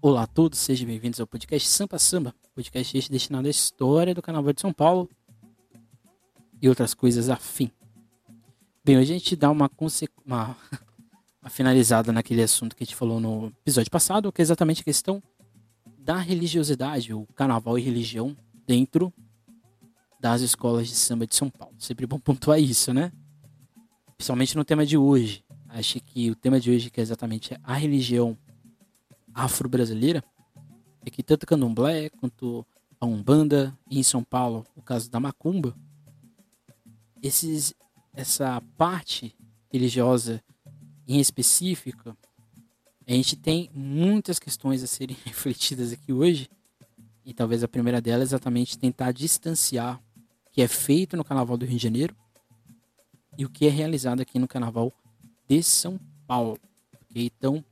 Olá a todos, sejam bem-vindos ao podcast Sampa Samba, podcast este destinado à história do Carnaval de São Paulo e outras coisas afim. Bem, hoje a gente dá uma, uma, uma finalizada naquele assunto que a gente falou no episódio passado, que é exatamente a questão da religiosidade, o carnaval e religião dentro das escolas de samba de São Paulo. Sempre bom pontuar isso, né? Principalmente no tema de hoje. Acho que o tema de hoje, que é exatamente a religião afro-brasileira, é que tanto candomblé quanto a Umbanda, e em São Paulo, o caso da Macumba, esses, essa parte religiosa em específica, a gente tem muitas questões a serem refletidas aqui hoje, e talvez a primeira delas é exatamente tentar distanciar o que é feito no Carnaval do Rio de Janeiro e o que é realizado aqui no Carnaval de São Paulo. Okay? Então,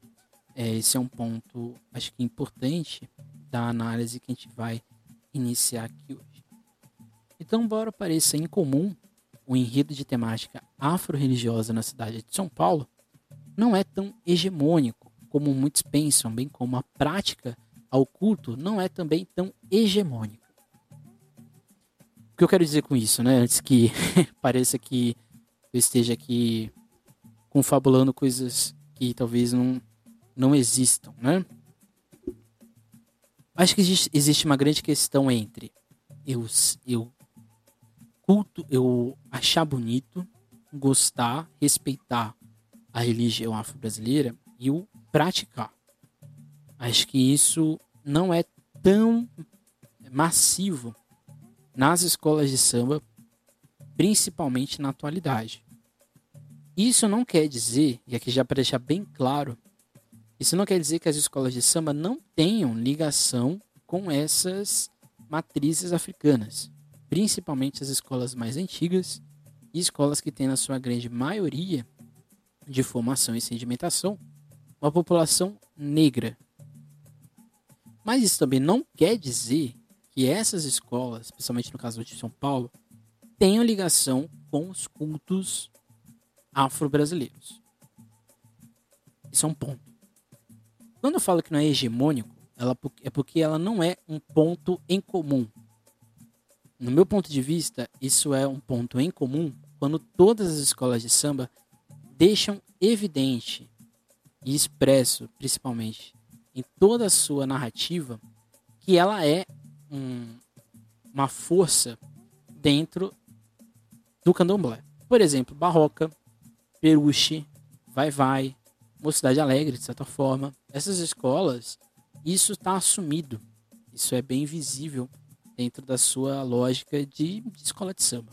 é, esse é um ponto, acho que importante da análise que a gente vai iniciar aqui hoje. Então, embora pareça incomum o enredo de temática afro-religiosa na cidade de São Paulo, não é tão hegemônico como muitos pensam, bem como a prática ao culto não é também tão hegemônica. O que eu quero dizer com isso, né? Antes que pareça que eu esteja aqui confabulando coisas que talvez não, não existam, né? Acho que existe, uma grande questão entre eu, eu culto, eu achar bonito, gostar, respeitar a religião afro-brasileira e o praticar. Acho que isso não é tão massivo nas escolas de samba, principalmente na atualidade. Isso não quer dizer, e aqui já para deixar bem claro, isso não quer dizer que as escolas de samba não tenham ligação com essas matrizes africanas, principalmente as escolas mais antigas e escolas que têm na sua grande maioria de formação e sedimentação uma população negra. Mas isso também não quer dizer que essas escolas, especialmente no caso de São Paulo, tenham ligação com os cultos afro-brasileiros. Isso é um ponto. Quando eu falo que não é hegemônico, ela, é porque ela não é um ponto em comum. No meu ponto de vista, isso é um ponto em comum quando todas as escolas de samba deixam evidente e expresso, principalmente, em toda a sua narrativa, que ela é um, uma força dentro do candomblé. Por exemplo, Barroca, Peruche, Vai Vai, Mocidade Alegre, de certa forma. Essas escolas, isso está assumido. Isso é bem visível dentro da sua lógica de, de escola de samba.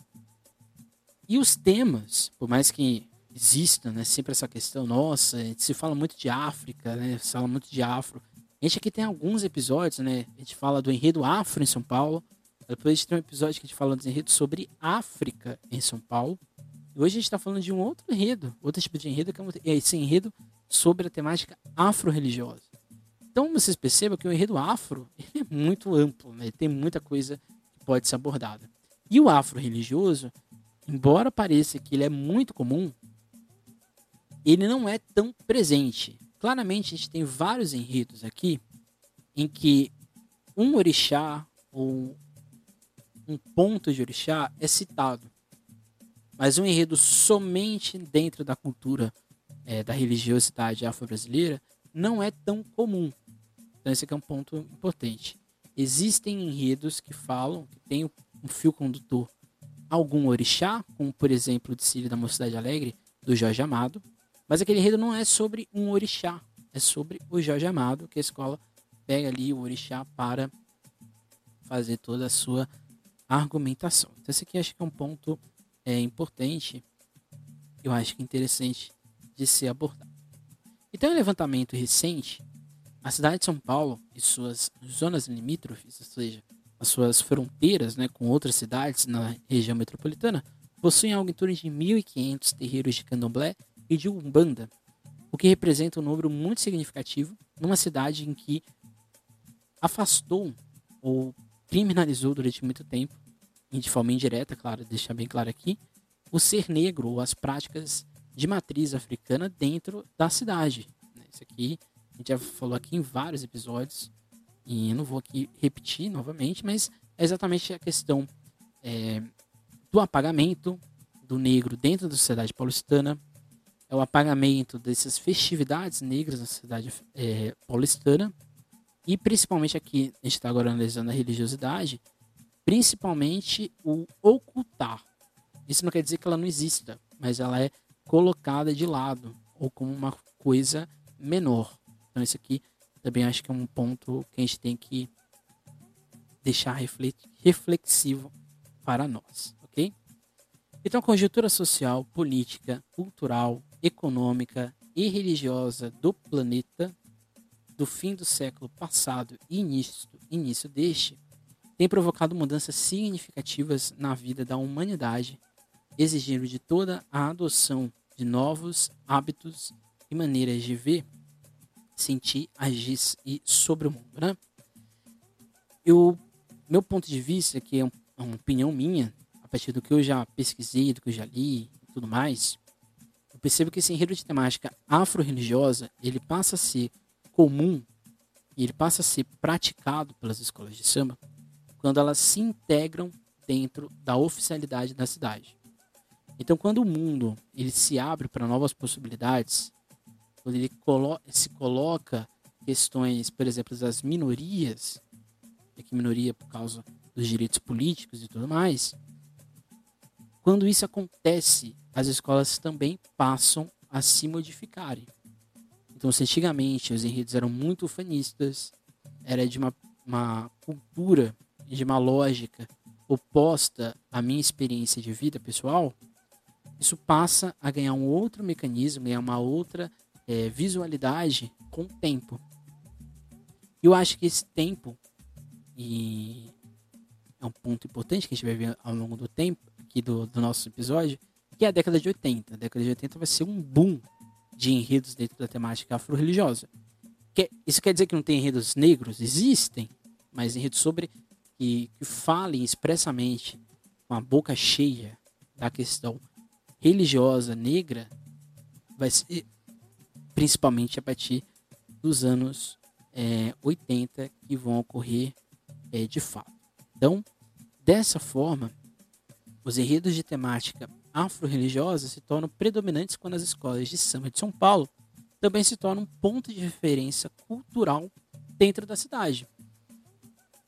E os temas, por mais que exista, né, sempre essa questão, nossa, se fala muito de África, né, se fala muito de afro. A gente aqui tem alguns episódios, né, a gente fala do enredo afro em São Paulo, depois a gente tem um episódio que a gente fala dos enredos sobre África em São Paulo, e hoje a gente está falando de um outro enredo, outro tipo de enredo, que é esse enredo sobre a temática afro-religiosa. Então vocês percebam que o enredo afro é muito amplo, né, tem muita coisa que pode ser abordada. E o afro-religioso, embora pareça que ele é muito comum, ele não é tão presente. Claramente a gente tem vários enredos aqui em que um orixá ou um ponto de orixá é citado. Mas um enredo somente dentro da cultura é, da religiosidade afro-brasileira não é tão comum. Então esse é um ponto importante. Existem enredos que falam, que tem um fio condutor algum orixá, como por exemplo o de da Mocidade Alegre, do Jorge Amado, mas aquele enredo não é sobre um orixá, é sobre o Jorge Amado, que a escola pega ali o orixá para fazer toda a sua argumentação. Então, esse aqui acho que é um ponto é, importante, eu acho que interessante de ser abordado. Então, em um levantamento recente, a cidade de São Paulo e suas zonas limítrofes, ou seja, as suas fronteiras né, com outras cidades na região metropolitana, possuem algo em torno de 1.500 terreiros de candomblé e de Umbanda, o que representa um número muito significativo numa cidade em que afastou ou criminalizou durante muito tempo, e de forma indireta, claro, deixar bem claro aqui, o ser negro ou as práticas de matriz africana dentro da cidade. Isso aqui gente já falou aqui em vários episódios, e eu não vou aqui repetir novamente, mas é exatamente a questão é, do apagamento do negro dentro da sociedade paulistana, é o apagamento dessas festividades negras na sociedade é, paulistana, e principalmente aqui, a gente está agora analisando a religiosidade, principalmente o ocultar. Isso não quer dizer que ela não exista, mas ela é colocada de lado ou como uma coisa menor. Então, isso aqui também acho que é um ponto que a gente tem que deixar reflexivo para nós, ok? Então, a conjuntura social, política, cultural, econômica e religiosa do planeta do fim do século passado e início, início deste tem provocado mudanças significativas na vida da humanidade, exigindo de toda a adoção de novos hábitos e maneiras de ver, sentir, agir e sobre o mundo, né? Eu, meu ponto de vista, que é uma opinião minha, a partir do que eu já pesquisei, do que eu já li e tudo mais, eu percebo que esse enredo de temática afro-religiosa, ele passa a ser comum e ele passa a ser praticado pelas escolas de samba quando elas se integram dentro da oficialidade da cidade. Então, quando o mundo ele se abre para novas possibilidades, quando ele colo se coloca questões, por exemplo, das minorias, aqui minoria por causa dos direitos políticos e tudo mais, quando isso acontece, as escolas também passam a se modificarem. Então, se antigamente os enredos eram muito fanistas, era de uma, uma cultura, de uma lógica oposta à minha experiência de vida pessoal, isso passa a ganhar um outro mecanismo, ganhar uma outra é, visualidade com o tempo. Eu acho que esse tempo, e é um ponto importante que a gente vai ver ao longo do tempo, aqui do, do nosso episódio, que é a década de 80. A década de 80 vai ser um boom de enredos dentro da temática afro-religiosa. Isso quer dizer que não tem enredos negros? Existem, mas enredos sobre que, que falem expressamente com a boca cheia da questão religiosa negra vai ser principalmente a partir dos anos é, 80 que vão ocorrer é, de fato. Então, dessa forma, os enredos de temática afro-religiosa se tornam predominantes quando as escolas de samba de São Paulo também se tornam um ponto de referência cultural dentro da cidade.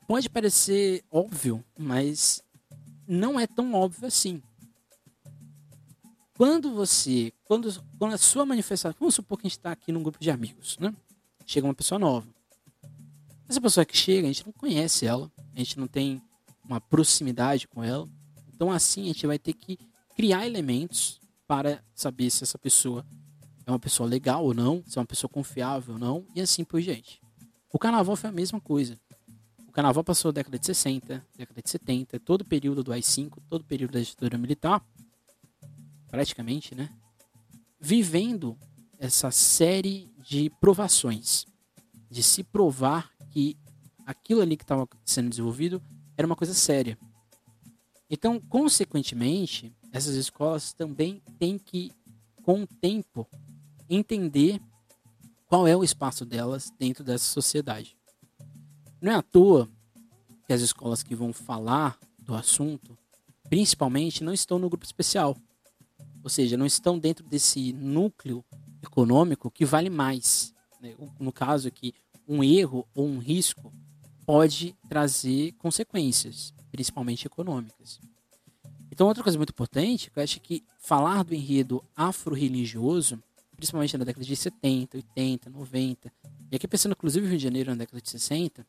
Pode parecer óbvio, mas não é tão óbvio assim. Quando você, quando, quando a sua manifestação, vamos supor que a gente está aqui num grupo de amigos, né? Chega uma pessoa nova. Essa pessoa que chega, a gente não conhece ela, a gente não tem uma proximidade com ela. Então, assim, a gente vai ter que criar elementos para saber se essa pessoa é uma pessoa legal ou não, se é uma pessoa confiável ou não, e assim por diante. O carnaval foi a mesma coisa. O carnaval passou a década de 60, década de 70, todo o período do AI-5, todo o período da ditadura militar, praticamente, né? Vivendo essa série de provações, de se provar que aquilo ali que estava sendo desenvolvido era uma coisa séria. Então, consequentemente, essas escolas também têm que, com o tempo, entender qual é o espaço delas dentro dessa sociedade. Não é à toa que as escolas que vão falar do assunto, principalmente, não estão no grupo especial. Ou seja, não estão dentro desse núcleo econômico que vale mais. Né? No caso aqui, um erro ou um risco pode trazer consequências, principalmente econômicas. Então, outra coisa muito importante, que eu acho que falar do enredo afro-religioso, principalmente na década de 70, 80, 90, e aqui pensando inclusive no Rio de Janeiro na década de 60,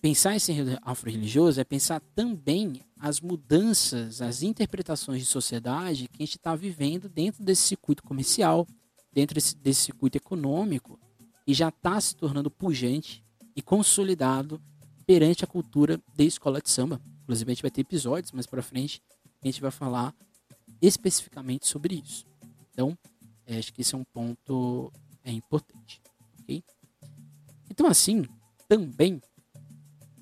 pensar esse enredo afro-religioso é pensar também as mudanças, as interpretações de sociedade que a gente está vivendo dentro desse circuito comercial, dentro desse, desse circuito econômico, e já está se tornando pujante e consolidado perante a cultura da escola de samba. Inclusive, a gente vai ter episódios mais para frente que a gente vai falar especificamente sobre isso. Então, é, acho que esse é um ponto é, importante. Okay? Então, assim, também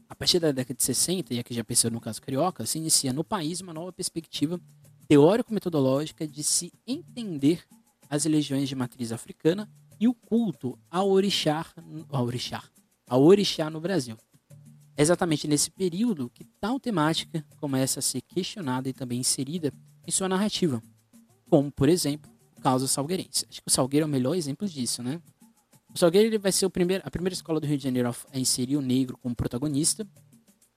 a partir da década de 60, e aqui já pensou no caso carioca, se inicia no país uma nova perspectiva teórico-metodológica de se entender as religiões de matriz africana e e o culto ao orixá, ao orixá, ao orixá no Brasil. É exatamente nesse período que tal temática começa a ser questionada e também inserida em sua narrativa, como, por exemplo, o caso salgueirense. Acho que o Salgueiro é o melhor exemplo disso, né? O Salgueiro vai ser primeiro, a primeira escola do Rio de Janeiro a inserir o negro como protagonista,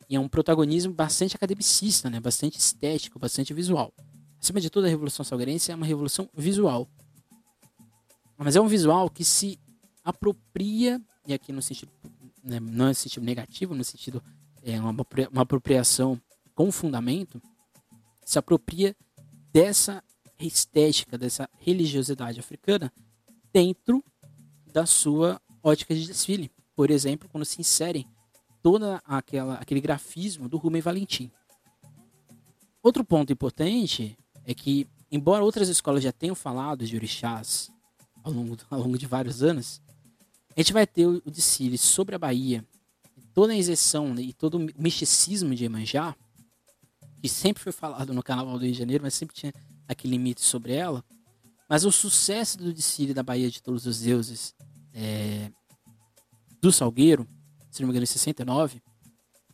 e é um protagonismo bastante academicista, né? bastante estético, bastante visual. Acima de tudo, a Revolução Salgueirense é uma revolução visual. Mas é um visual que se apropria, e aqui no sentido, né, não no sentido negativo, no sentido é uma, uma apropriação com fundamento, se apropria dessa estética, dessa religiosidade africana dentro da sua ótica de desfile. Por exemplo, quando se inserem toda aquela aquele grafismo do Rubem Valentim. Outro ponto importante é que, embora outras escolas já tenham falado de orixás ao longo, ao longo de vários anos, a gente vai ter o, o desfile sobre a Bahia, toda a injeção né, e todo o misticismo de Emanjá, que sempre foi falado no Carnaval do Rio de Janeiro, mas sempre tinha aquele mito sobre ela. Mas o sucesso do desfile da Bahia de Todos os Deuses é, do Salgueiro, se não me engano, em 69,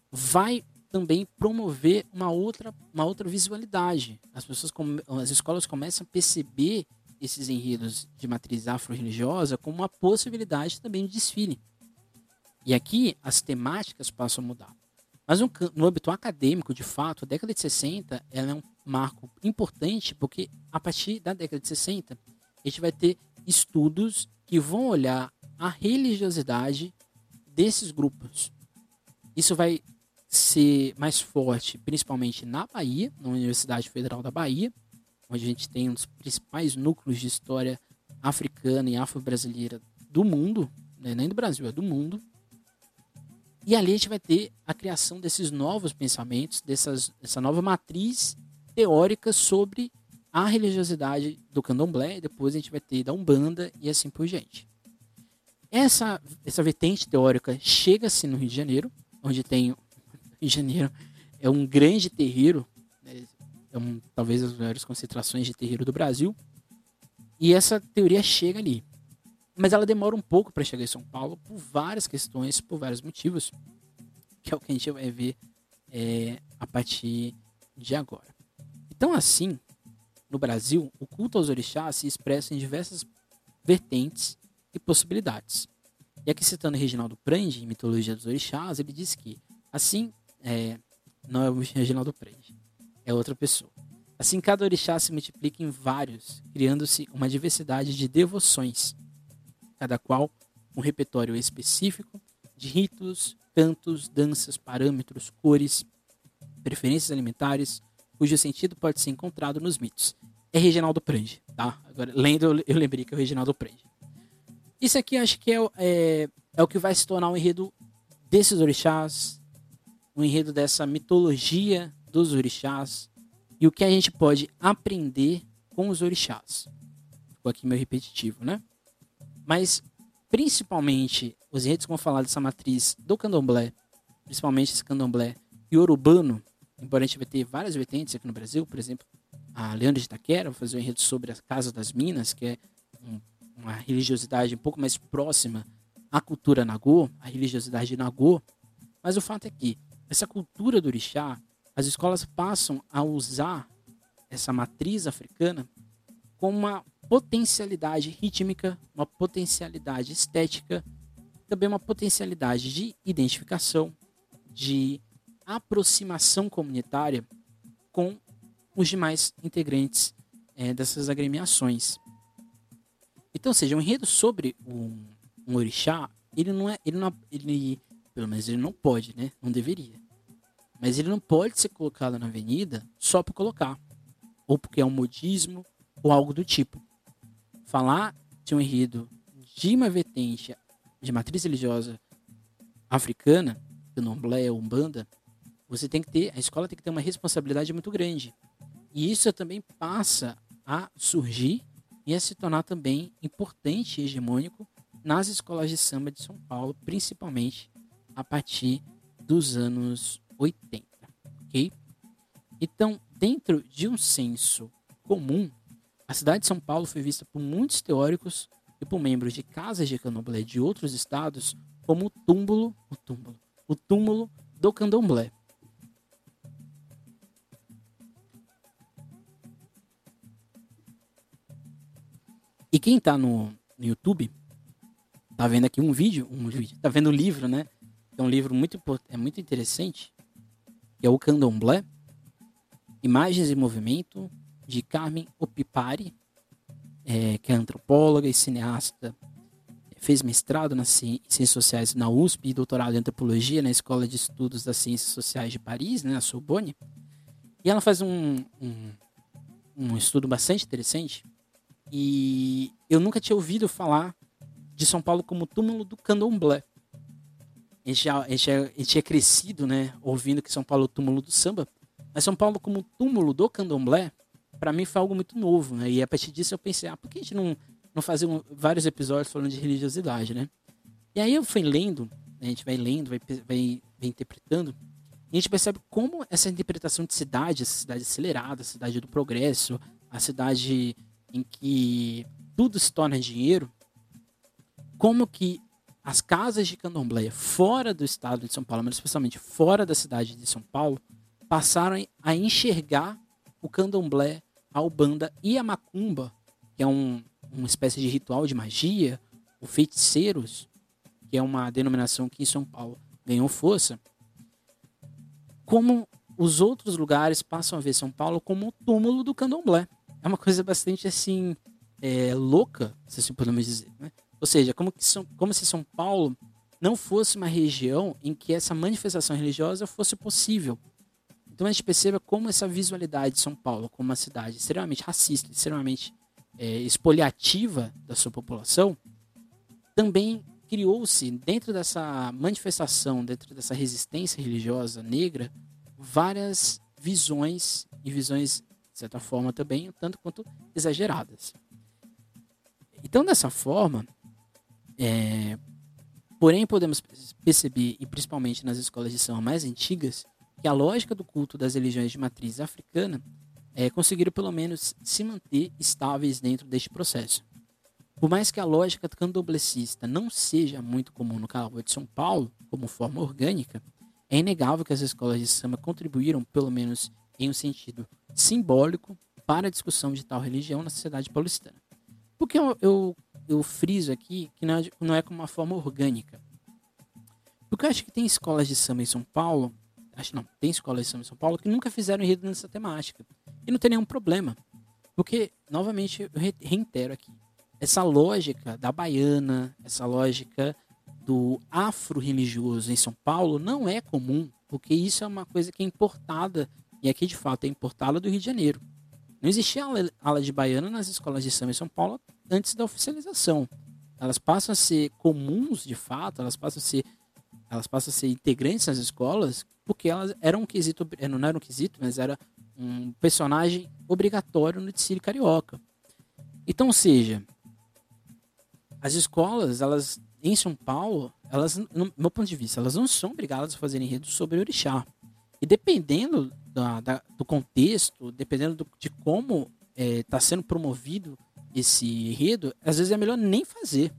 vai também promover uma outra, uma outra visualidade. As pessoas, as escolas começam a perceber esses enredos de matriz afro-religiosa como uma possibilidade também de desfile. E aqui as temáticas passam a mudar. Mas no, no âmbito acadêmico, de fato, a década de 60 ela é um marco importante porque a partir da década de 60 a gente vai ter estudos que vão olhar a religiosidade desses grupos. Isso vai ser mais forte, principalmente na Bahia, na Universidade Federal da Bahia, onde a gente tem um dos principais núcleos de história africana e afro-brasileira do mundo, né? nem do Brasil, é do mundo. E ali a gente vai ter a criação desses novos pensamentos, dessas, dessa nova matriz teórica sobre a religiosidade do candomblé, depois a gente vai ter da Umbanda e assim por diante. Essa, essa vertente teórica chega-se no Rio de Janeiro, onde tem Rio de Janeiro é um grande terreiro, né? é um, talvez as maiores concentrações de terreiro do Brasil. E essa teoria chega ali. Mas ela demora um pouco para chegar em São Paulo por várias questões, por vários motivos, que é o que a gente vai ver é, a partir de agora. Então, assim, no Brasil, o culto aos orixás se expressa em diversas vertentes e possibilidades. E aqui citando Reginaldo Prandi, em Mitologia dos Orixás, ele diz que, assim é, não é o Reginaldo Prende, é outra pessoa. Assim, cada orixá se multiplica em vários, criando-se uma diversidade de devoções, cada qual um repertório específico de ritos, cantos, danças, parâmetros, cores, preferências alimentares, cujo sentido pode ser encontrado nos mitos. É Reginaldo Prende, tá? Agora, lendo, eu lembrei que é o Reginaldo Prende. Isso aqui acho que é, é, é o que vai se tornar o um enredo desses orixás, o enredo dessa mitologia dos orixás e o que a gente pode aprender com os orixás. Ficou aqui meio repetitivo, né? Mas, principalmente, os enredos que vão falar dessa matriz do candomblé, principalmente esse candomblé iorubano, embora a gente vai ter várias vertentes aqui no Brasil, por exemplo, a Leandro de Itaquera vai fazer um enredo sobre a Casa das Minas, que é um, uma religiosidade um pouco mais próxima à cultura Nagô, a religiosidade Nagô, mas o fato é que essa cultura do orixá, as escolas passam a usar essa matriz africana como uma potencialidade rítmica, uma potencialidade estética, também uma potencialidade de identificação, de aproximação comunitária com os demais integrantes é, dessas agremiações. Então, seja, um enredo sobre um, um orixá, ele não é, ele não, ele, pelo menos ele não pode, né? Não deveria. Mas ele não pode ser colocado na avenida só por colocar. Ou porque é um modismo ou algo do tipo. Falar de um enredo de uma vertente de matriz religiosa africana, candomblé ou umbanda, você tem que ter, a escola tem que ter uma responsabilidade muito grande. E isso também passa a surgir e a se tornar também importante e hegemônico nas escolas de samba de São Paulo, principalmente a partir dos anos 80, ok? Então, dentro de um senso comum, a cidade de São Paulo foi vista por muitos teóricos e por membros de casas de candomblé de outros estados como o túmulo, o túmulo, o túmulo do candomblé. E quem está no, no, YouTube tá vendo aqui um vídeo, um vídeo, tá vendo um livro, né? É um livro muito é muito interessante, que é o Candomblé, Imagens e Movimento de Carmen Opipari, é, que é antropóloga e cineasta, fez mestrado nas Ciências Sociais na USP e doutorado em Antropologia na Escola de Estudos das Ciências Sociais de Paris, né, na Sorbonne. E ela faz um, um, um estudo bastante interessante e eu nunca tinha ouvido falar de São Paulo como túmulo do candomblé. A gente, a gente, a gente tinha crescido, né, ouvindo que São Paulo é o túmulo do samba, mas São Paulo como túmulo do candomblé para mim foi algo muito novo, né? E a partir disso eu pensei, ah, por que a gente não, não fazer um, vários episódios falando de religiosidade, né? E aí eu fui lendo, a gente vai lendo, vai, vai, vai interpretando, e a gente percebe como essa interpretação de cidade, essa cidade acelerada, a cidade do progresso, a cidade em que tudo se torna dinheiro, como que as casas de candomblé fora do estado de São Paulo, mas especialmente fora da cidade de São Paulo, passaram a enxergar o candomblé a Ubanda e a Macumba, que é um, uma espécie de ritual de magia, o feiticeiros, que é uma denominação que em São Paulo ganhou força, como os outros lugares passam a ver São Paulo como o túmulo do candomblé. É uma coisa bastante assim é, louca, se assim podemos dizer. Né? Ou seja, como, que São, como se São Paulo não fosse uma região em que essa manifestação religiosa fosse possível. Então a gente perceba como essa visualidade de São Paulo como uma cidade extremamente racista, extremamente é, expoliativa da sua população, também criou-se dentro dessa manifestação, dentro dessa resistência religiosa negra, várias visões e visões de certa forma também tanto quanto exageradas. Então dessa forma, é, porém podemos perceber e principalmente nas escolas de samba mais antigas que a lógica do culto das religiões de matriz africana é, conseguiram pelo menos se manter estáveis dentro deste processo. Por mais que a lógica candomblessista não seja muito comum no Carnaval de São Paulo, como forma orgânica, é inegável que as escolas de samba contribuíram, pelo menos em um sentido simbólico, para a discussão de tal religião na sociedade paulistana. Por que eu, eu, eu friso aqui que não é, não é como uma forma orgânica? Porque eu acho que tem escolas de samba em São Paulo acho não, tem escolas de samba em São Paulo que nunca fizeram enredo nessa temática. E não tem nenhum problema. Porque, novamente, eu reitero aqui, essa lógica da baiana, essa lógica do afro-religioso em São Paulo não é comum, porque isso é uma coisa que é importada, e aqui de fato é importada do Rio de Janeiro. Não existia aula de baiana nas escolas de samba em São Paulo antes da oficialização. Elas passam a ser comuns de fato, elas passam a ser elas passam a ser integrantes nas escolas porque elas eram um quesito, eh, não era um quesito, mas era um personagem obrigatório no desfile carioca. Então, ou seja, as escolas, elas em São Paulo, elas, no meu ponto de vista, elas não são obrigadas a fazer enredos sobre orixá. E dependendo da, da, do contexto, dependendo do, de como está é, sendo promovido esse enredo, às vezes é melhor nem fazer.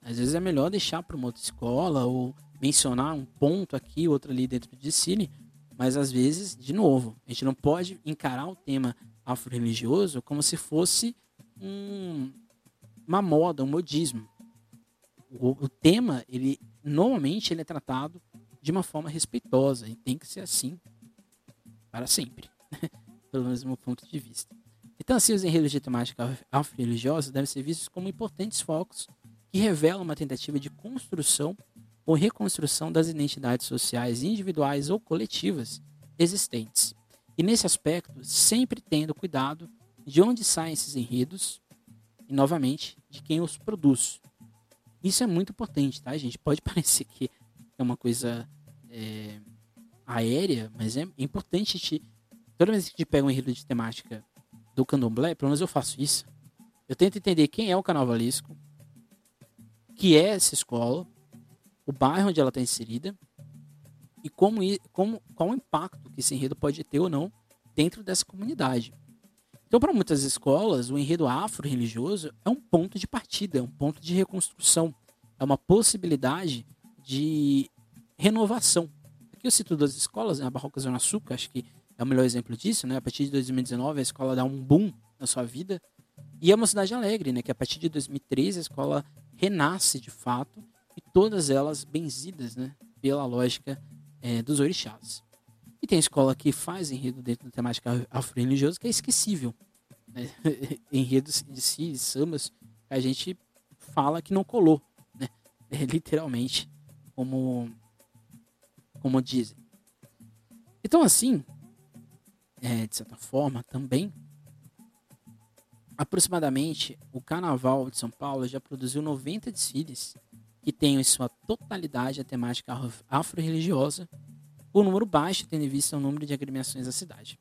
Às vezes é melhor deixar para uma outra escola ou mencionar um ponto aqui, outro ali dentro de cine, mas às vezes, de novo, a gente não pode encarar o tema afro-religioso como se fosse um, uma moda, um modismo. O, o, tema, ele normalmente ele é tratado de uma forma respeitosa e tem que ser assim para sempre, pelo meu ponto de vista. Então, assim, os enredos de temática afro-religiosa devem ser vistos como importantes focos que revelam uma tentativa de construção ou reconstrução das identidades sociais individuais ou coletivas existentes. E nesse aspecto, sempre tendo cuidado de onde saem esses enredos e, novamente, de quem os produz. Isso é muito importante, tá, gente? Pode parecer que é uma coisa é, aérea, mas é importante te. Toda vez que gente pega um enredo de temática do candomblé, pelo menos eu faço isso, eu tento entender quem é o carnavalesco, que é essa escola, o bairro onde ela está inserida e como, como, qual o impacto que esse enredo pode ter ou não dentro dessa comunidade. Então, para muitas escolas, o enredo afro-religioso é um ponto de partida, é um ponto de reconstrução, é uma possibilidade de renovação. Aqui eu cito duas escolas, né? a Barroca Zona Sul, que acho que é o melhor exemplo disso, né? A partir de 2019 a escola dá um boom na sua vida. E a Mocidade Alegre, né? Que a partir de 2013 a escola renasce de fato e todas elas benzidas, né? Pela lógica é, dos orixás. E tem escola que faz enredo dentro da temática afro-religiosa que é esquecível. Né? Enredos de si, sambas, a gente fala que não colou, né? É, literalmente, como, como dizem. Então, assim, é, de certa forma, também, aproximadamente, o Carnaval de São Paulo já produziu 90 desfiles que tenham em sua totalidade a temática afro-religiosa o número baixo, tendo em vista o número de agremiações da cidade.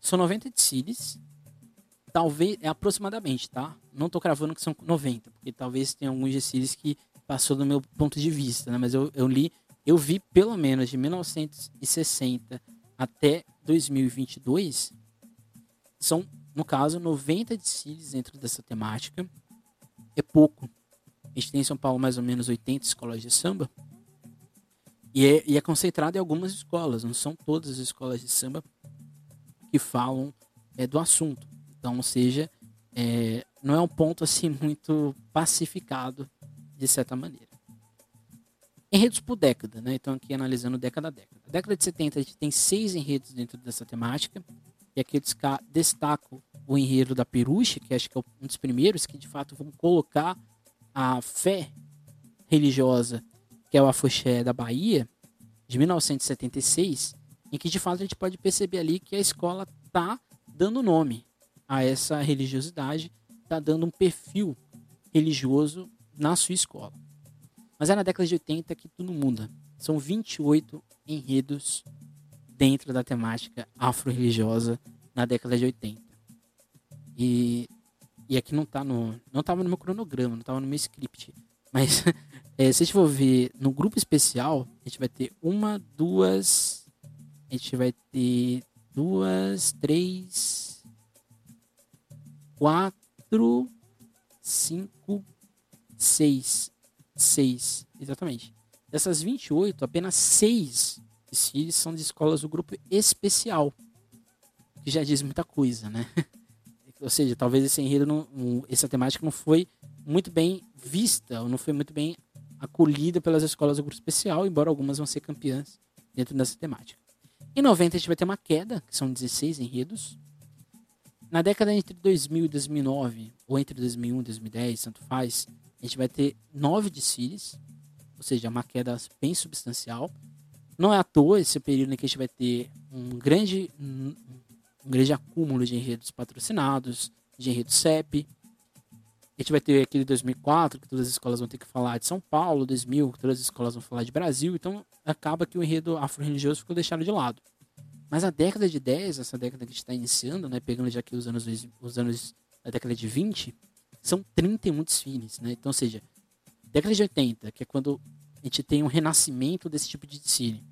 São 90 desfiles, talvez, é aproximadamente, tá? Não tô cravando que são 90, porque talvez tenha alguns desfiles que passou do meu ponto de vista, né? Mas eu, eu li, eu vi pelo menos de 1960 até 2022, são, no caso, 90 desfiles dentro dessa temática. É pouco. A gente tem em São Paulo mais ou menos 80 escolas de samba. E é, e é concentrado em algumas escolas, não são todas as escolas de samba que falam é, do assunto. Então, ou seja, é, não é um ponto assim muito pacificado de certa maneira. Enredos por década, né? Então aqui analisando década a década. A década de 70 a gente tem seis enredos dentro dessa temática. E aqui eu destaco o enredo da Peruche, que acho que é um dos primeiros que de fato vão colocar a fé religiosa que é o Afoxé da Bahia, de 1976, em que de fato a gente pode perceber ali que a escola está dando nome a essa religiosidade, está dando um perfil religioso na sua escola. Mas é na década de 80 que tudo muda. São 28 enredos dentro da temática afro-religiosa na década de 80. E, e aqui não está no. Não estava no meu cronograma, não estava no meu script. Mas É, se a gente for ver no grupo especial, a gente vai ter uma, duas. A gente vai ter duas, três, quatro, cinco, seis. Seis, exatamente. Dessas 28, apenas seis desfiles são de escolas do grupo especial. Que já diz muita coisa, né? Ou seja, talvez esse enredo, não, essa temática não foi muito bem vista, ou não foi muito bem acolhida pelas escolas do grupo especial, embora algumas vão ser campeãs dentro dessa temática. Em 90 a gente vai ter uma queda, que são 16 enredos. Na década entre 2000 e 2009, ou entre 2001 e 2010, tanto faz, a gente vai ter nove desfiles, ou seja, uma queda bem substancial. Não é à toa esse período em que a gente vai ter um grande, um grande acúmulo de enredos patrocinados, de enredos CEP, a gente vai ter aquele 2004, que todas as escolas vão ter que falar de São Paulo, 2000, que todas as escolas vão falar de Brasil, então acaba que o enredo afro-religioso ficou deixado de lado. Mas a década de 10, essa década que a gente está iniciando, né, pegando já aqui os anos, os anos da década de 20, são 31 desfiles, né? Então, ou seja, década de 80, que é quando a gente tem um renascimento desse tipo de desfile,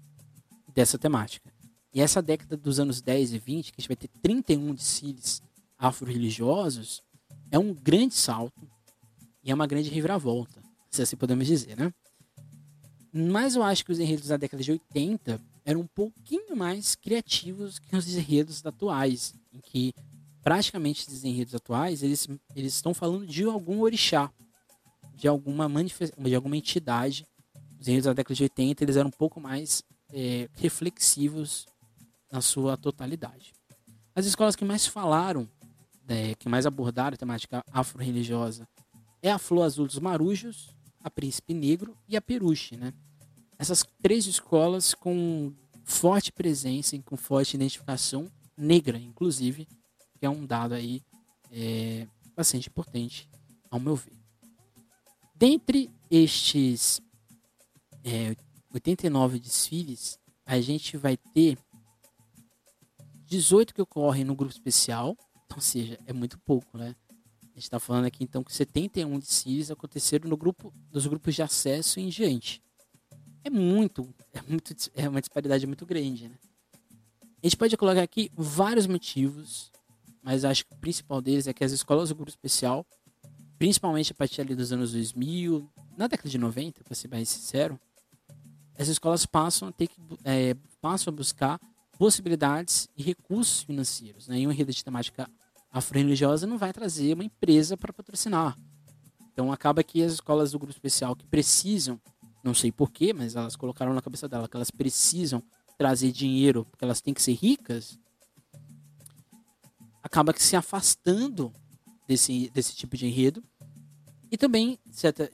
dessa temática. E essa década dos anos 10 e 20, que a gente vai ter 31 desfiles afro-religiosos, é um grande salto e é uma grande reviravolta, se assim podemos dizer, né? Mas eu acho que os enredos da década de 80 eram um pouquinho mais criativos que os enredos atuais, em que praticamente os enredos atuais eles, eles estão falando de algum orixá, de alguma de alguma entidade. Os enredos da década de 80 eles eram um pouco mais é, reflexivos na sua totalidade. As escolas que mais falaram é, que mais abordaram a temática afro-religiosa é a Flor Azul dos Marujos, a Príncipe Negro e a Peruche, né? Essas três escolas com forte presença e com forte identificação negra, inclusive, que é um dado aí é, bastante importante, ao meu ver. Dentre estes é, 89 desfiles, a gente vai ter 18 que ocorrem no grupo especial, ou seja, é muito pouco, né? A gente está falando aqui então que 71 desfiles aconteceram no grupo dos grupos de acesso em diante. É muito, é muito, é uma disparidade muito grande, né? A gente pode colocar aqui vários motivos mas acho que o principal deles é que as escolas do grupo especial, principalmente a partir ali dos anos 2000, na década de 90, para ser mais sincero, as escolas passam a ter que é, passam a buscar possibilidades e recursos financeiros. Né? E uma rede de temática afro-religiosa não vai trazer uma empresa para patrocinar. Então acaba que as escolas do grupo especial que precisam, não sei porquê, mas elas colocaram na cabeça dela que elas precisam trazer dinheiro, porque elas têm que ser ricas, acaba se afastando desse, desse tipo de enredo e também,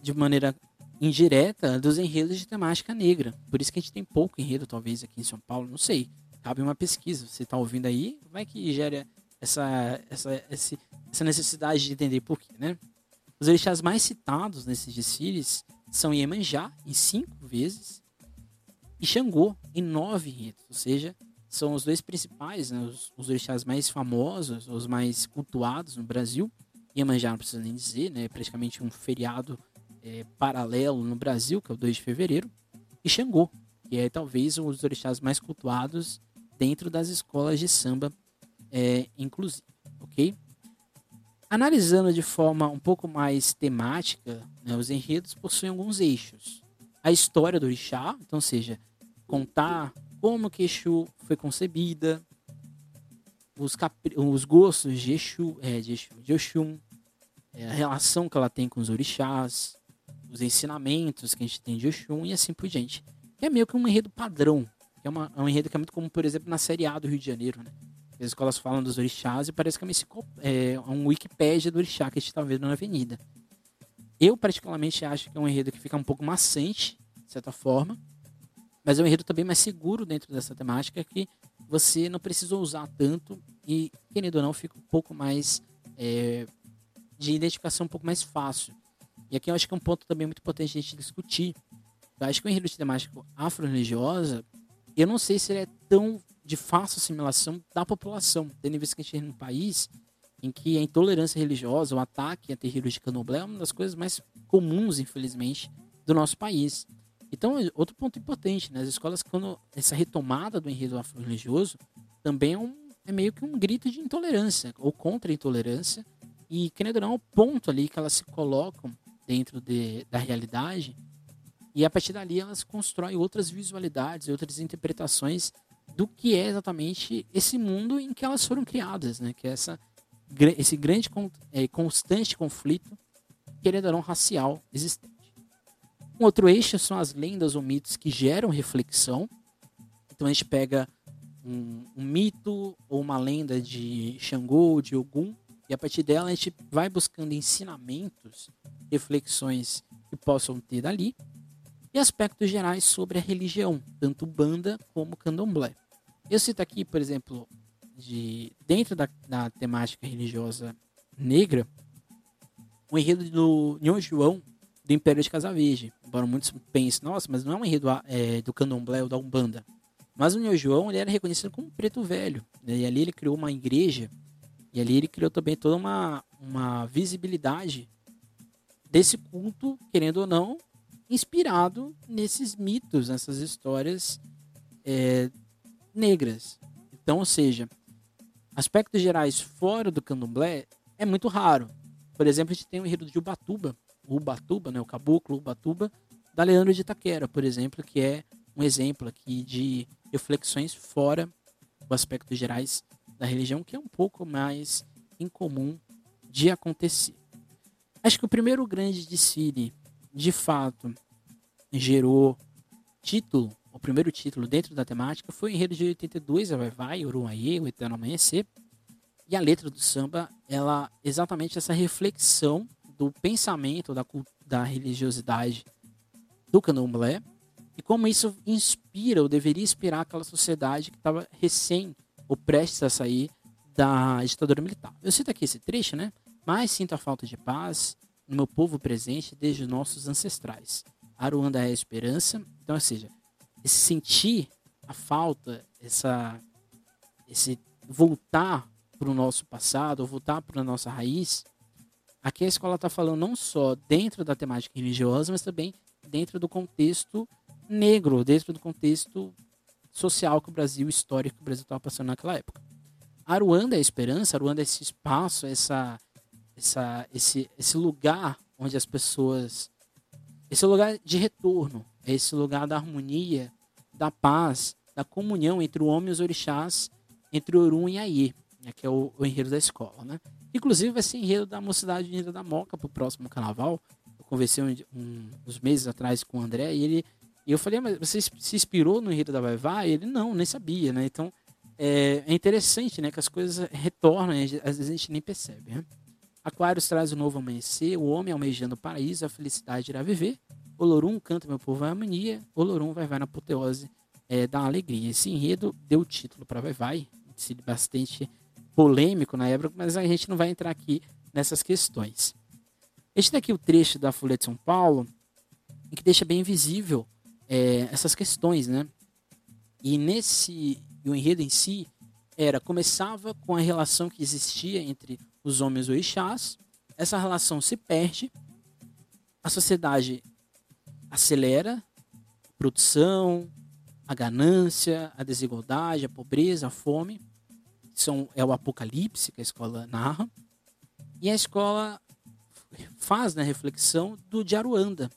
de maneira indireta, dos enredos de temática negra. Por isso que a gente tem pouco enredo, talvez, aqui em São Paulo, não sei. Cabe uma pesquisa. Você está ouvindo aí, vai que gera essa, essa, essa necessidade de entender por quê, né? Os orixás mais citados nesses desfiles são Iemanjá, em cinco vezes, e Xangô, em nove enredos. Ou seja, são os dois principais, né, os, os orixás mais famosos, os mais cultuados no Brasil. Iemanjá não precisa nem dizer, né, é praticamente um feriado é, paralelo no Brasil, que é o 2 de fevereiro. E Xangô, que é talvez um dos orixás mais cultuados dentro das escolas de samba, é, inclusive, ok? Analisando de forma um pouco mais temática, né, os enredos possuem alguns eixos. A história do orixá, então, seja, contar como que Exu foi concebida, os, os gostos de Exu, é, de, Exu, de Oxum, é, a relação que ela tem com os orixás, os ensinamentos que a gente tem de Oxum e assim por diante. É meio que um enredo padrão, é, uma, é um enredo que é muito comum, por exemplo, na Série A do Rio de Janeiro, né? As escolas falam dos orixás e parece que é, uma, é um Wikipédia do orixá que a gente está vendo na avenida. Eu, particularmente, acho que é um enredo que fica um pouco maçante, de certa forma, mas é um enredo também mais seguro dentro dessa temática que você não precisa usar tanto e, querendo ou não, fica um pouco mais é, de identificação um pouco mais fácil. E aqui eu acho que é um ponto também muito importante a gente discutir. Eu acho que o enredo de temática afro-religiosa, eu não sei se ele é tão de fácil assimilação da população, tendo em vista que a gente tem um país em que a intolerância religiosa, o ataque a terreiros de candomblé é uma das coisas mais comuns, infelizmente, do nosso país. Então, outro ponto importante, né? As escolas, quando essa retomada do enredo afro-religioso, também é, um, é, meio que um grito de intolerância, ou contra a intolerância, e, querendo ou não, é o ponto ali que elas se colocam dentro de, da realidade, e a partir dali elas constroem outras visualidades, outras interpretações do que é exatamente esse mundo em que elas foram criadas, né? Que é essa, esse grande, é, constante conflito, querendo ou não, racial existente. Um outro eixo são as lendas ou mitos que geram reflexão. Então a gente pega um, um mito ou uma lenda de Xangô, de Ogum, e a partir dela a gente vai buscando ensinamentos, reflexões que possam ter dali, e aspectos gerais sobre a religião, tanto banda como candomblé. Eu cito aqui, por exemplo, de dentro da, da temática religiosa negra, o enredo do Nhon João do Império de Casaverde. Embora muitos pensem, nossa, mas não é um enredo é, do candomblé ou da Umbanda. Mas o Neo João ele era reconhecido como preto velho. Né? E ali ele criou uma igreja. E ali ele criou também toda uma, uma visibilidade desse culto, querendo ou não, inspirado nesses mitos, nessas histórias é, negras. Então, ou seja, aspectos gerais fora do candomblé é muito raro. Por exemplo, a gente tem o enredo de Ubatuba, Ubatuba, né, o caboclo Ubatuba, da Leandro de Itaquera, por exemplo, que é um exemplo aqui de reflexões fora do aspectos gerais da religião, que é um pouco mais incomum de acontecer. Acho que o primeiro grande desfile, de fato, gerou título, o primeiro título dentro da temática foi o Enredo de 82, a Vai Vai, Uruaie, o Eterno Amanhecer. E a letra do samba, ela exatamente essa reflexão do pensamento da, da religiosidade do candomblé e como isso inspira ou deveria inspirar aquela sociedade que estava recém ou prestes a sair da ditadura militar. Eu cito aqui esse trecho, né? Mas sinto a falta de paz no meu povo presente desde os nossos ancestrais. Aruanda é a esperança. Então, ou seja, esse sentir a falta, essa, esse voltar para o nosso passado, voltar para a nossa raiz, Aqui a escola está falando não só dentro da temática religiosa, mas também dentro do contexto negro, dentro do contexto social que o Brasil, histórico que o Brasil estava passando naquela época. Aruanda é a esperança, Aruanda é esse espaço, essa, essa, esse, esse lugar onde as pessoas. Esse lugar de retorno, esse lugar da harmonia, da paz, da comunhão entre o homem e os orixás, entre Orum e Aie, né, que é o, o enredo da escola. Né? Inclusive vai ser enredo da Mocidade Unida da Moca para o próximo carnaval. Eu conversei um, um, uns meses atrás com o André e ele. E eu falei, mas você se inspirou no enredo da Vai Vai? Ele, não, nem sabia, né? Então, é, é, interessante, né? Que as coisas retornam, às vezes a gente nem percebe, né? Aquários traz o novo amanhecer, o homem almejando o paraíso, a felicidade irá viver. Olorum canta meu povo a harmonia, Olorum vai vai na apoteose é, da alegria. Esse enredo deu título para Vai Vai, sido bastante polêmico na época, mas a gente não vai entrar aqui nessas questões. Este daqui é o trecho da Folha de São Paulo, que deixa bem visível é, essas questões, né? E nesse o enredo em si era começava com a relação que existia entre os homens orixás. Essa relação se perde, a sociedade acelera, a produção, a ganância, a desigualdade, a pobreza, a fome. São, é o apocalipse que a escola narra. E a escola faz na né, reflexão do de Aruanda,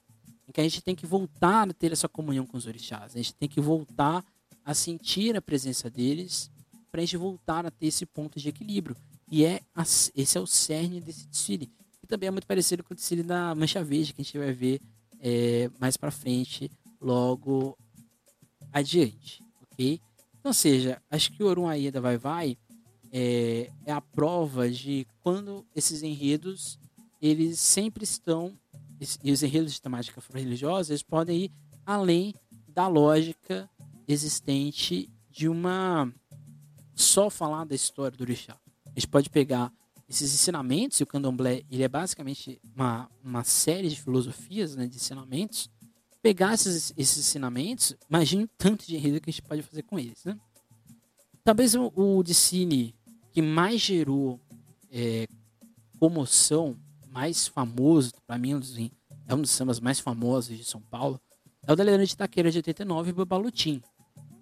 em que a gente tem que voltar a ter essa comunhão com os orixás. A gente tem que voltar a sentir a presença deles para a gente voltar a ter esse ponto de equilíbrio. E é esse é o cerne desse desfile. E também é muito parecido com o desfile da Mancha Verde, que a gente vai ver é, mais para frente, logo adiante, ok? Então, seja, acho que o Orum Aida Vai Vai é, é a prova de quando esses enredos, eles sempre estão, e os enredos de temática religiosa, eles podem ir além da lógica existente de uma só falar da história do orixá. A gente pode pegar esses ensinamentos, e o candomblé ele é basicamente uma, uma série de filosofias, né, de ensinamentos. Pegar esses, esses ensinamentos, imagine o tanto de enredo que a gente pode fazer com eles. Né? Talvez o, o que mais gerou é, comoção, mais famoso, para mim é um dos sambas mais famosos de São Paulo, é o da Leandro de Itaqueira de 89, Babalutim.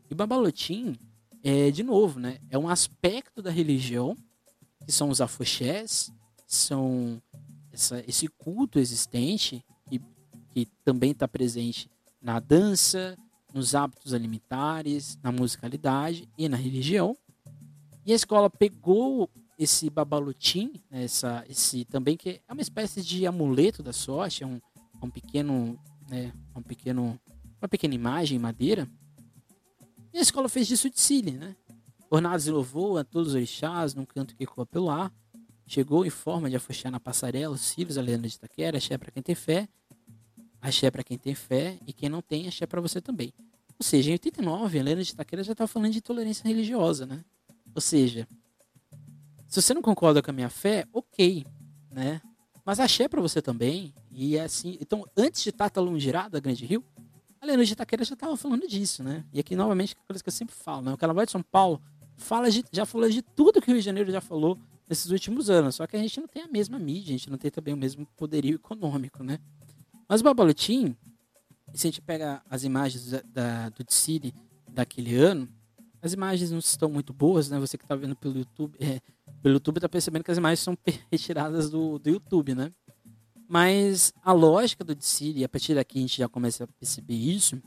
E Babalotim, é, de novo, né, é um aspecto da religião, que são os afoxés, são essa, esse culto existente, que, que também está presente na dança, nos hábitos alimentares, na musicalidade e na religião. E a escola pegou esse babalutim, né, essa, esse também que é uma espécie de amuleto da sorte, é um, é um pequeno, né, um pequeno, uma pequena imagem em madeira, e a escola fez disso de Sile, né? Ornados e louvou a todos os orixás, num canto que ecoa pelo ar. Chegou em forma de afoxar na passarela os filhos, a lenda de Itaquera, axé para quem tem fé, axé para quem tem fé, e quem não tem, axé para você também. Ou seja, em 89, a lenda de Itaquera já estava falando de tolerância religiosa, né? Ou seja, se você não concorda com a minha fé, ok, né? Mas axé para você também, e é assim. Então, antes de Tatalum Girá, da Grande Rio, a Leandro de Itaquera já estava falando disso, né? E aqui, novamente, é coisa que eu sempre falo, né? O Carnaval de São Paulo fala de, já falou de tudo que o Rio de Janeiro já falou nesses últimos anos. Só que a gente não tem a mesma mídia, a gente não tem também o mesmo poderio econômico, né? Mas o Babalotim, se a gente pega as imagens da, da, do Tsiri daquele ano, as imagens não estão muito boas, né? Você que está vendo pelo YouTube, é, pelo YouTube está percebendo que as imagens são retiradas do, do YouTube, né? Mas a lógica do Dicile, e a partir daqui a gente já começa a perceber isso,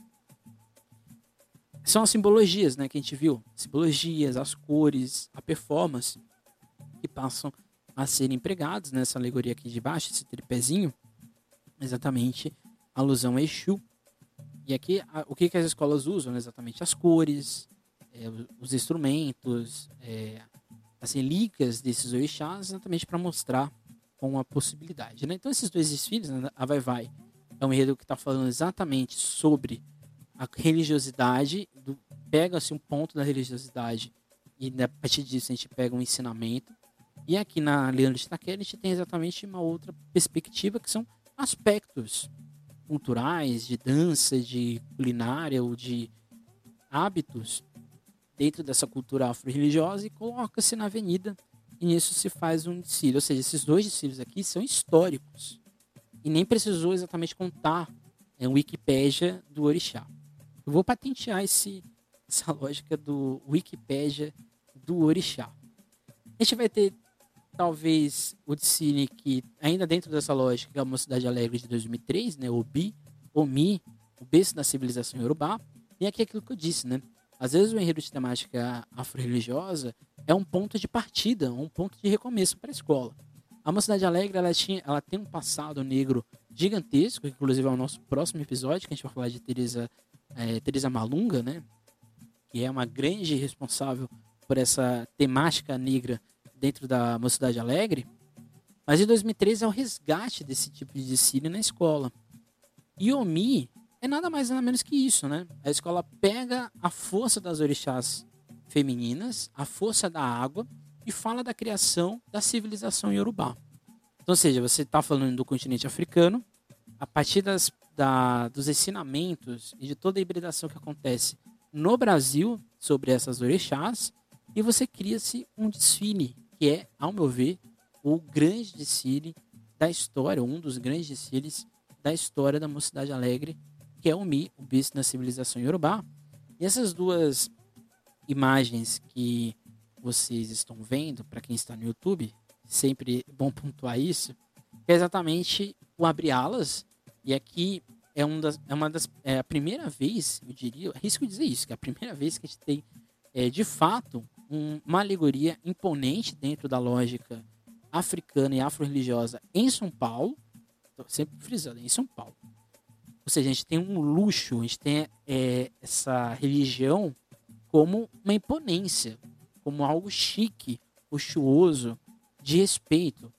são as simbologias né, que a gente viu. Simbologias, as cores, a performance, que passam a ser empregados nessa alegoria aqui de baixo, esse tripézinho, exatamente alusão a Exu. E aqui, o que, que as escolas usam? Exatamente as cores, é, os instrumentos, é, as relíquias desses orixás, exatamente para mostrar com a possibilidade. Né? Então, esses dois desfiles, né, a Vai Vai é um enredo que está falando exatamente sobre a religiosidade, pega-se um ponto da religiosidade e a partir disso a gente pega um ensinamento. E aqui na Leandro de Itaquera a gente tem exatamente uma outra perspectiva que são aspectos culturais, de dança, de culinária ou de hábitos dentro dessa cultura afro-religiosa e coloca-se na avenida e nisso se faz um desfile. Ou seja, esses dois desfiles aqui são históricos. E nem precisou exatamente contar é, Wikipédia do Orixá. Eu vou patentear esse, essa lógica do Wikipédia do Orixá. A gente vai ter talvez o Cine que ainda dentro dessa lógica, é a Mocidade Alegre de 2003, né, o Bi, o berço da civilização iorubá, e aqui é aquilo que eu disse, né? Às vezes o enredo de temática afro-religiosa é um ponto de partida, um ponto de recomeço para a escola. A Mocidade Alegre ela, tinha, ela tem um passado negro gigantesco, inclusive é o nosso próximo episódio, que a gente vai falar de Teresa, é, Teresa Malunga, né? que é uma grande responsável por essa temática negra dentro da Mocidade Alegre. Mas em 2013 é o resgate desse tipo de desfile na escola. E Omi é nada mais nada menos que isso, né? A escola pega a força das orixás femininas, a força da água e fala da criação da civilização iorubá. Então, ou seja, você está falando do continente africano, a partir das, da, dos ensinamentos e de toda a hibridação que acontece no Brasil sobre essas orixás, e você cria-se um desfile, que é, ao meu ver, o grande desfile da história, um dos grandes desfiles da história da Mocidade Alegre, que é o Mi, o Bispo da Civilização Yorubá. E essas duas imagens que vocês estão vendo, para quem está no YouTube, sempre bom pontuar isso, é exatamente o Abre Alas, e aqui é, um das, é uma das. É a primeira vez, eu diria, risco dizer isso, que é a primeira vez que a gente tem, é, de fato, um, uma alegoria imponente dentro da lógica africana e afro-religiosa em São Paulo, sempre frisando, em São Paulo. Ou seja, a gente tem um luxo, a gente tem é, essa religião como uma imponência, como algo chique, luxuoso, de respeito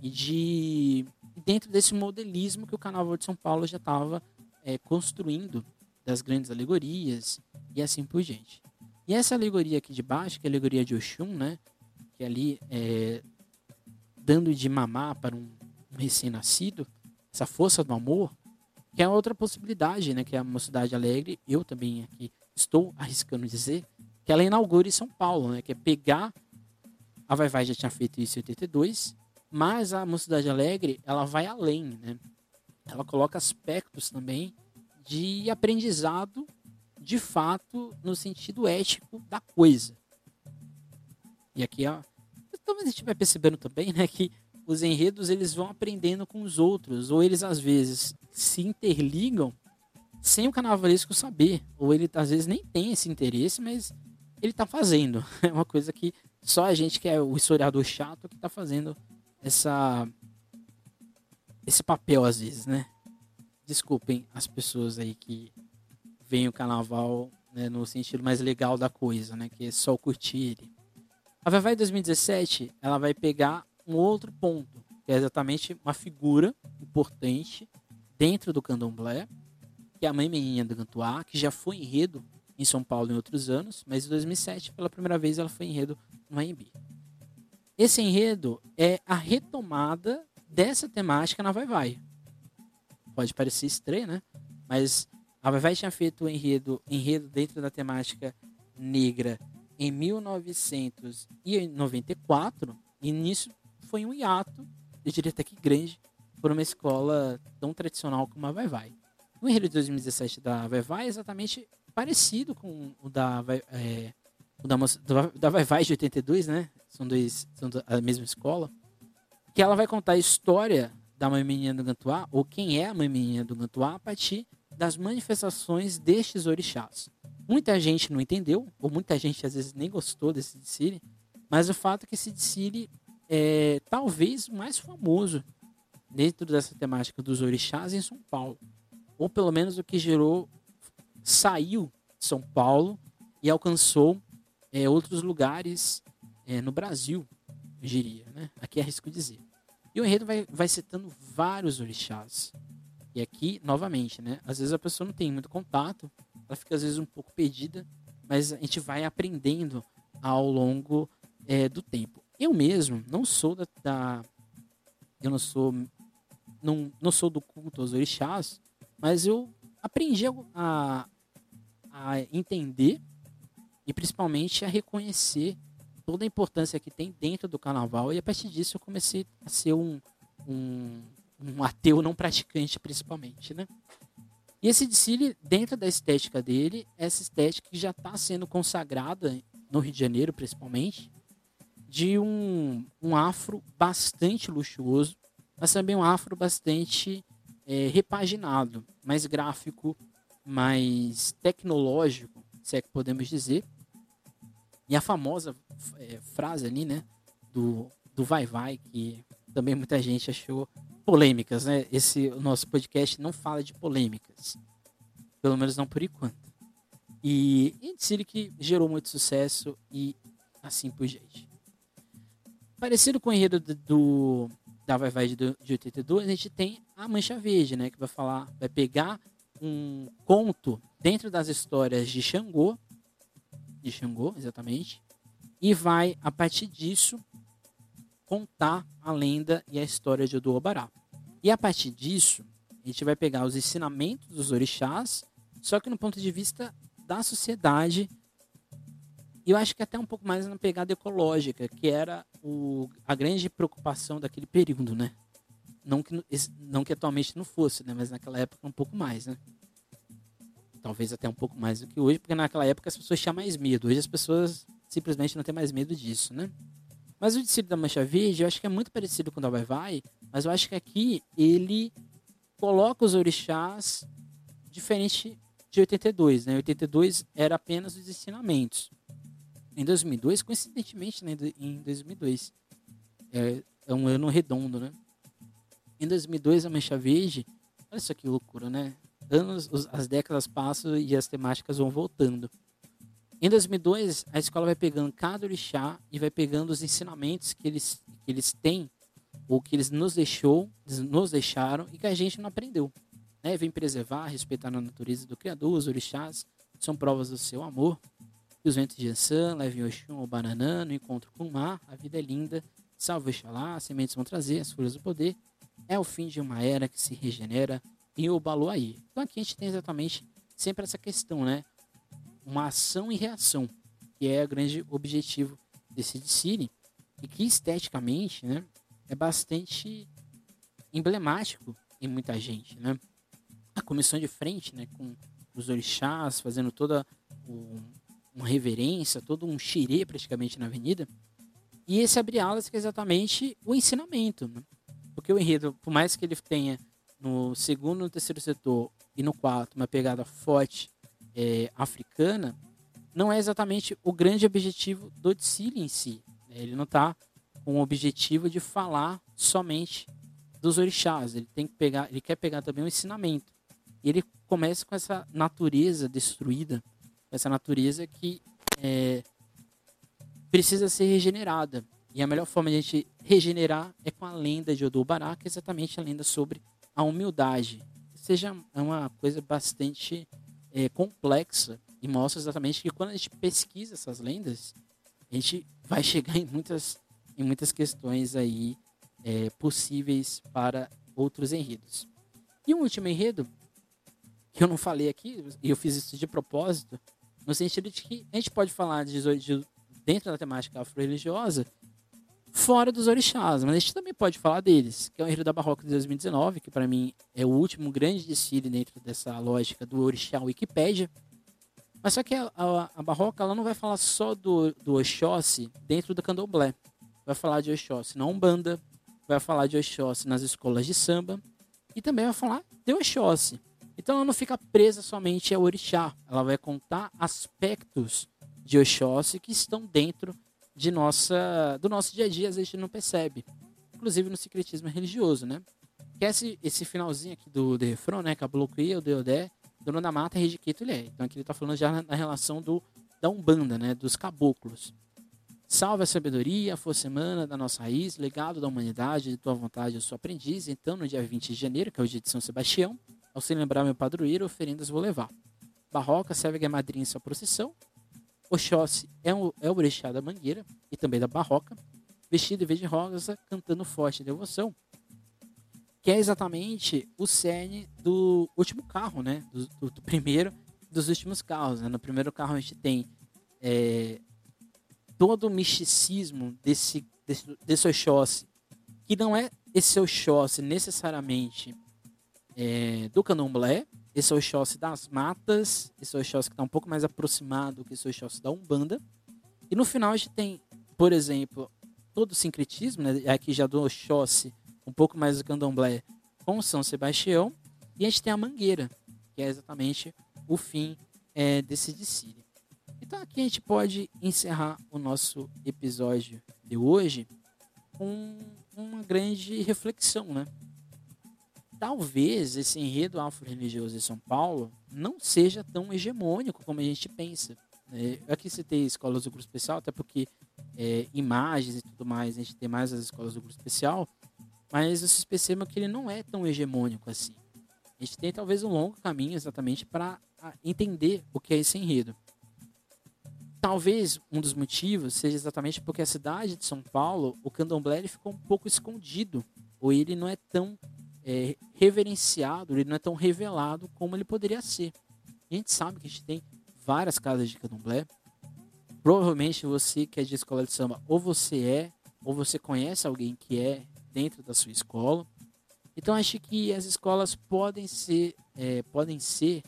e de dentro desse modelismo que o Carnaval de São Paulo já estava é, construindo das grandes alegorias e assim por diante. E essa alegoria aqui de baixo, que é a alegoria de Oxum, né, que é ali é, dando de mamar para um, um recém-nascido, essa força do amor, que é outra possibilidade, né, que é a Mocidade Alegre, eu também aqui estou arriscando dizer, que ela inaugura em São Paulo, né, que é pegar, a Vai Vai já tinha feito isso em 82, mas a Mocidade Alegre, ela vai além, né, ela coloca aspectos também de aprendizado, de fato, no sentido ético da coisa. E aqui, ó, talvez a gente vai percebendo também, né, que os enredos eles vão aprendendo com os outros, ou eles às vezes se interligam sem o carnavalesco saber, ou ele às vezes nem tem esse interesse, mas ele está fazendo. É uma coisa que só a gente que é o historiador chato que está fazendo essa esse papel às vezes, né? Desculpem as pessoas aí que veem o carnaval né, no sentido mais legal da coisa, né? Que é só curtir ele. A Vai 2017, ela vai pegar um outro ponto, que é exatamente uma figura importante dentro do candomblé, que é a Mãe Menina do Gantuá, que já foi enredo em São Paulo em outros anos, mas em 2007, pela primeira vez, ela foi enredo no AMB. Esse enredo é a retomada dessa temática na Vai Vai. Pode parecer estranho, né? Mas a Vai Vai tinha feito o enredo, enredo dentro da temática negra em 1994, e nisso foi um hiato, eu diria até que grande, por uma escola tão tradicional como a Vai Vai. O enredo de 2017 da Vai Vai é exatamente parecido com o da, é, o da, da Vai Vai de 82, né? São, dois, são a mesma escola. Que ela vai contar a história da Mãe Menina do Gantuá, ou quem é a Mãe Menina do Gantuá, a partir das manifestações destes orixás. Muita gente não entendeu, ou muita gente às vezes nem gostou desse desfile, mas o fato é que esse desfile é talvez o mais famoso dentro dessa temática dos orixás em São Paulo. Ou pelo menos o que gerou, saiu de São Paulo e alcançou é, outros lugares é, no Brasil, eu diria. Né? Aqui arrisco dizer. E o enredo vai, vai citando vários orixás. E aqui, novamente, né? Às vezes a pessoa não tem muito contato, ela fica às vezes um pouco perdida, mas a gente vai aprendendo ao longo é, do tempo. Eu mesmo não sou da, da, eu não sou não, não sou do culto aos orixás, mas eu aprendi a, a entender e principalmente a reconhecer toda a importância que tem dentro do carnaval e a partir disso eu comecei a ser um, um, um ateu não praticante principalmente, né? E esse desfile, dentro da estética dele, essa estética que já está sendo consagrada no Rio de Janeiro, principalmente, de um, um afro bastante luxuoso, mas também um afro bastante é, repaginado, mais gráfico, mais tecnológico, se é que podemos dizer. E a famosa é, frase ali, né, do, do vai vai, que também muita gente achou polêmicas, né? Esse o nosso podcast não fala de polêmicas, pelo menos não por enquanto. E Indicile que gerou muito sucesso e assim por diante. Parecido com o enredo do, do da Vai Vai de, de 82, a gente tem a Mancha Verde, né? Que vai falar, vai pegar um conto dentro das histórias de Xangô, de Xangô, exatamente, e vai, a partir disso, contar a lenda e a história de Oduobará. E a partir disso, a gente vai pegar os ensinamentos dos orixás, só que no ponto de vista da sociedade, e eu acho que até um pouco mais na pegada ecológica, que era o, a grande preocupação daquele período, né? Não que, não que atualmente não fosse, né? Mas naquela época um pouco mais, né? Talvez até um pouco mais do que hoje, porque naquela época as pessoas tinham mais medo. Hoje as pessoas simplesmente não têm mais medo disso, né? Mas o discípulo da Mancha Verde, eu acho que é muito parecido com o da Vai Vai, mas eu acho que aqui ele coloca os orixás diferente de 82, né? 82 era apenas os ensinamentos. Em 2002, coincidentemente, né, em 2002, é, é um ano redondo, né? Em 2002, a Mancha Verde, olha só que loucura, né? Anos, as décadas passam e as temáticas vão voltando. Em 2002, a escola vai pegando cada orixá e vai pegando os ensinamentos que eles, que eles têm ou que eles nos deixou, nos deixaram e que a gente não aprendeu. Né? Vem preservar, respeitar a natureza do Criador, os orixás são provas do seu amor. E os ventos de Ansan, levem Oxum ou Bananã, no encontro com o mar, a vida é linda, salve Oxalá, as sementes vão trazer as folhas do poder. É o fim de uma era que se regenera em Obaloaí. Então aqui a gente tem exatamente sempre essa questão, né? Uma ação e reação, que é o grande objetivo desse Cine, e que esteticamente, né, é bastante emblemático em muita gente, né? A comissão de frente, né, com os orixás fazendo toda um, uma reverência, todo um xirê praticamente na avenida. E esse abre alas que é exatamente o ensinamento, né? Porque o enredo, por mais que ele tenha no segundo, no terceiro setor e no quarto uma pegada forte é, africana, não é exatamente o grande objetivo do Tsili em si. Né? Ele não está com o objetivo de falar somente dos orixás. Ele tem que pegar, ele quer pegar também o ensinamento. E ele começa com essa natureza destruída, essa natureza que é, precisa ser regenerada. E a melhor forma de a gente regenerar é com a lenda de Odobará, que é exatamente a lenda sobre a humildade. Seja, uma coisa bastante é, complexa e mostra exatamente que quando a gente pesquisa essas lendas, a gente vai chegar em muitas, em muitas questões aí é, possíveis para outros enredos. E um último enredo, que eu não falei aqui, e eu fiz isso de propósito, no sentido de que a gente pode falar de, de dentro da temática afro-religiosa fora dos orixás, mas a gente também pode falar deles, que é o Enredo da Barroca de 2019, que para mim é o último grande desfile dentro dessa lógica do orixá Wikipédia. Mas só que a, a, a Barroca ela não vai falar só do, do Oxóssi dentro do candomblé. Vai falar de Oxóssi na Umbanda, vai falar de Oxóssi nas escolas de samba e também vai falar de Oxóssi. Então ela não fica presa somente ao orixá, ela vai contar aspectos de Oxóssi que estão dentro de nossa, do nosso dia a dia, às vezes a gente não percebe. Inclusive no secretismo religioso, né? Que é esse, esse finalzinho aqui do, do refrão, né? Cabolocuia, o Deodé, dono da mata, Regiquito, ele é. Então aqui ele tá falando já na, relação do, da Umbanda, né? Dos caboclos. Salve a sabedoria, a força emana da nossa raiz, legado da humanidade, de tua vontade, eu sou aprendiz. Então, no dia 20 de janeiro, que é o dia de São Sebastião, ao se lembrar meu padroeiro, oferendas vou levar. Barroca serve a madrinha em sua procissão, Oxóssi é, um, é o orixá da mangueira e também da barroca, vestido em verde rosa, cantando forte devoção, que é exatamente o cerne do último carro, né? Do, do, do primeiro dos últimos carros. Né? No primeiro carro a gente tem é, todo o misticismo desse, desse, desse Oxóssi, que não é esse Oxóssi necessariamente é, do candomblé, esse é o Oxóssi das matas, esse é o Oxóssi que está um pouco mais aproximado que esse é o Oxóssi da Umbanda. E no final a gente tem, por exemplo, todo o sincretismo, né? Aqui já do Oxóssi, um pouco mais do candomblé com São Sebastião. E a gente tem a Mangueira, que é exatamente o fim é, desse desfile. Então aqui a gente pode encerrar o nosso episódio de hoje com uma grande reflexão, né? Talvez esse enredo afro-religioso de São Paulo não seja tão hegemônico como a gente pensa. É, eu aqui citei escolas do grupo especial, até porque é, imagens e tudo mais, a gente tem mais as escolas do grupo especial, mas vocês percebam que ele não é tão hegemônico assim. A gente tem talvez um longo caminho exatamente para entender o que é esse enredo. Talvez um dos motivos seja exatamente porque a cidade de São Paulo, o candomblé ficou um pouco escondido, ou ele não é tão é, reverenciado, ele não é tão revelado como ele poderia ser. A gente sabe que a gente tem várias casas de candomblé. Provavelmente você que é de escola de samba, ou você é, ou você conhece alguém que é dentro da sua escola. Então acho que as escolas podem ser, é, podem ser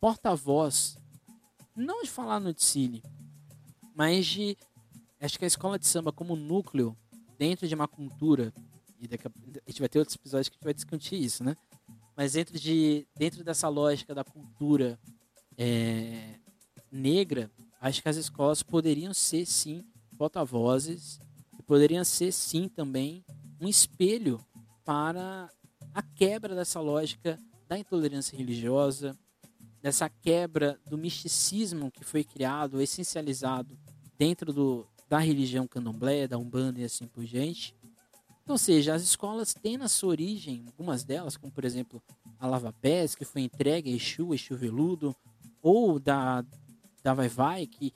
porta-voz, não de falar no Tsili, mas de acho que a escola de samba como núcleo dentro de uma cultura e daqui a, a gente vai ter outros episódios que a gente vai discutir isso, né? Mas dentro de dentro dessa lógica da cultura é, negra, acho que as escolas poderiam ser sim porta-vozes e poderiam ser sim também um espelho para a quebra dessa lógica da intolerância religiosa, dessa quebra do misticismo que foi criado, essencializado dentro do, da religião candomblé, da umbanda e assim por diante. Então, ou seja, as escolas têm na sua origem, algumas delas, como por exemplo a Lava Pés, que foi entregue a Exu, Exu Veludo, ou da, da Vai Vai, que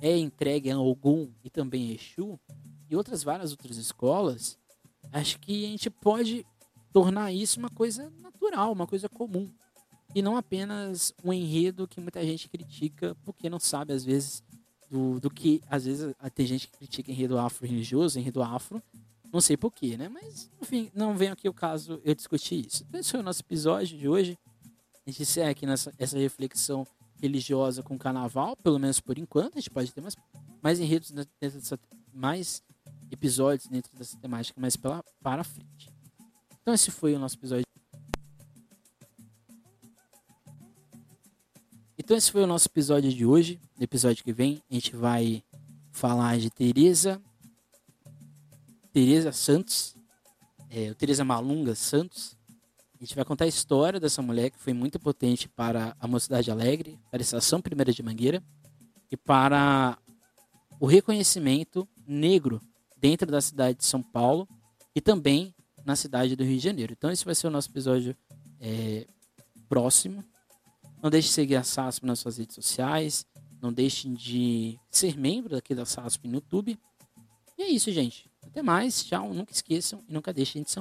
é entregue a Ogum e também a Exu, e outras várias outras escolas, acho que a gente pode tornar isso uma coisa natural, uma coisa comum. E não apenas um enredo que muita gente critica porque não sabe, às vezes, do, do que. Às vezes tem gente que critica enredo afro-religioso, enredo afro. Não sei porquê, né? Mas, enfim, não vem aqui o caso eu discutir isso. Então, esse foi o nosso episódio de hoje. A gente encerra aqui nessa essa reflexão religiosa com o carnaval, pelo menos por enquanto. A gente pode ter mais, mais enredos dentro dessa, mais episódios dentro dessa temática mais pela, para frente. Então esse foi o nosso episódio. Então esse foi o nosso episódio de hoje. No episódio que vem a gente vai falar de Teresa Teresa Santos, é, Teresa Malunga Santos. A gente vai contar a história dessa mulher que foi muito potente para a Mocidade Alegre, para a Estação Primeira de Mangueira e para o reconhecimento negro dentro da cidade de São Paulo e também na cidade do Rio de Janeiro. Então esse vai ser o nosso episódio é, próximo. Não deixe de seguir a SASP nas suas redes sociais. Não deixem de ser membro aqui da SASP no YouTube. E é isso, gente. Até mais. Tchau. Nunca esqueçam e nunca deixem de ser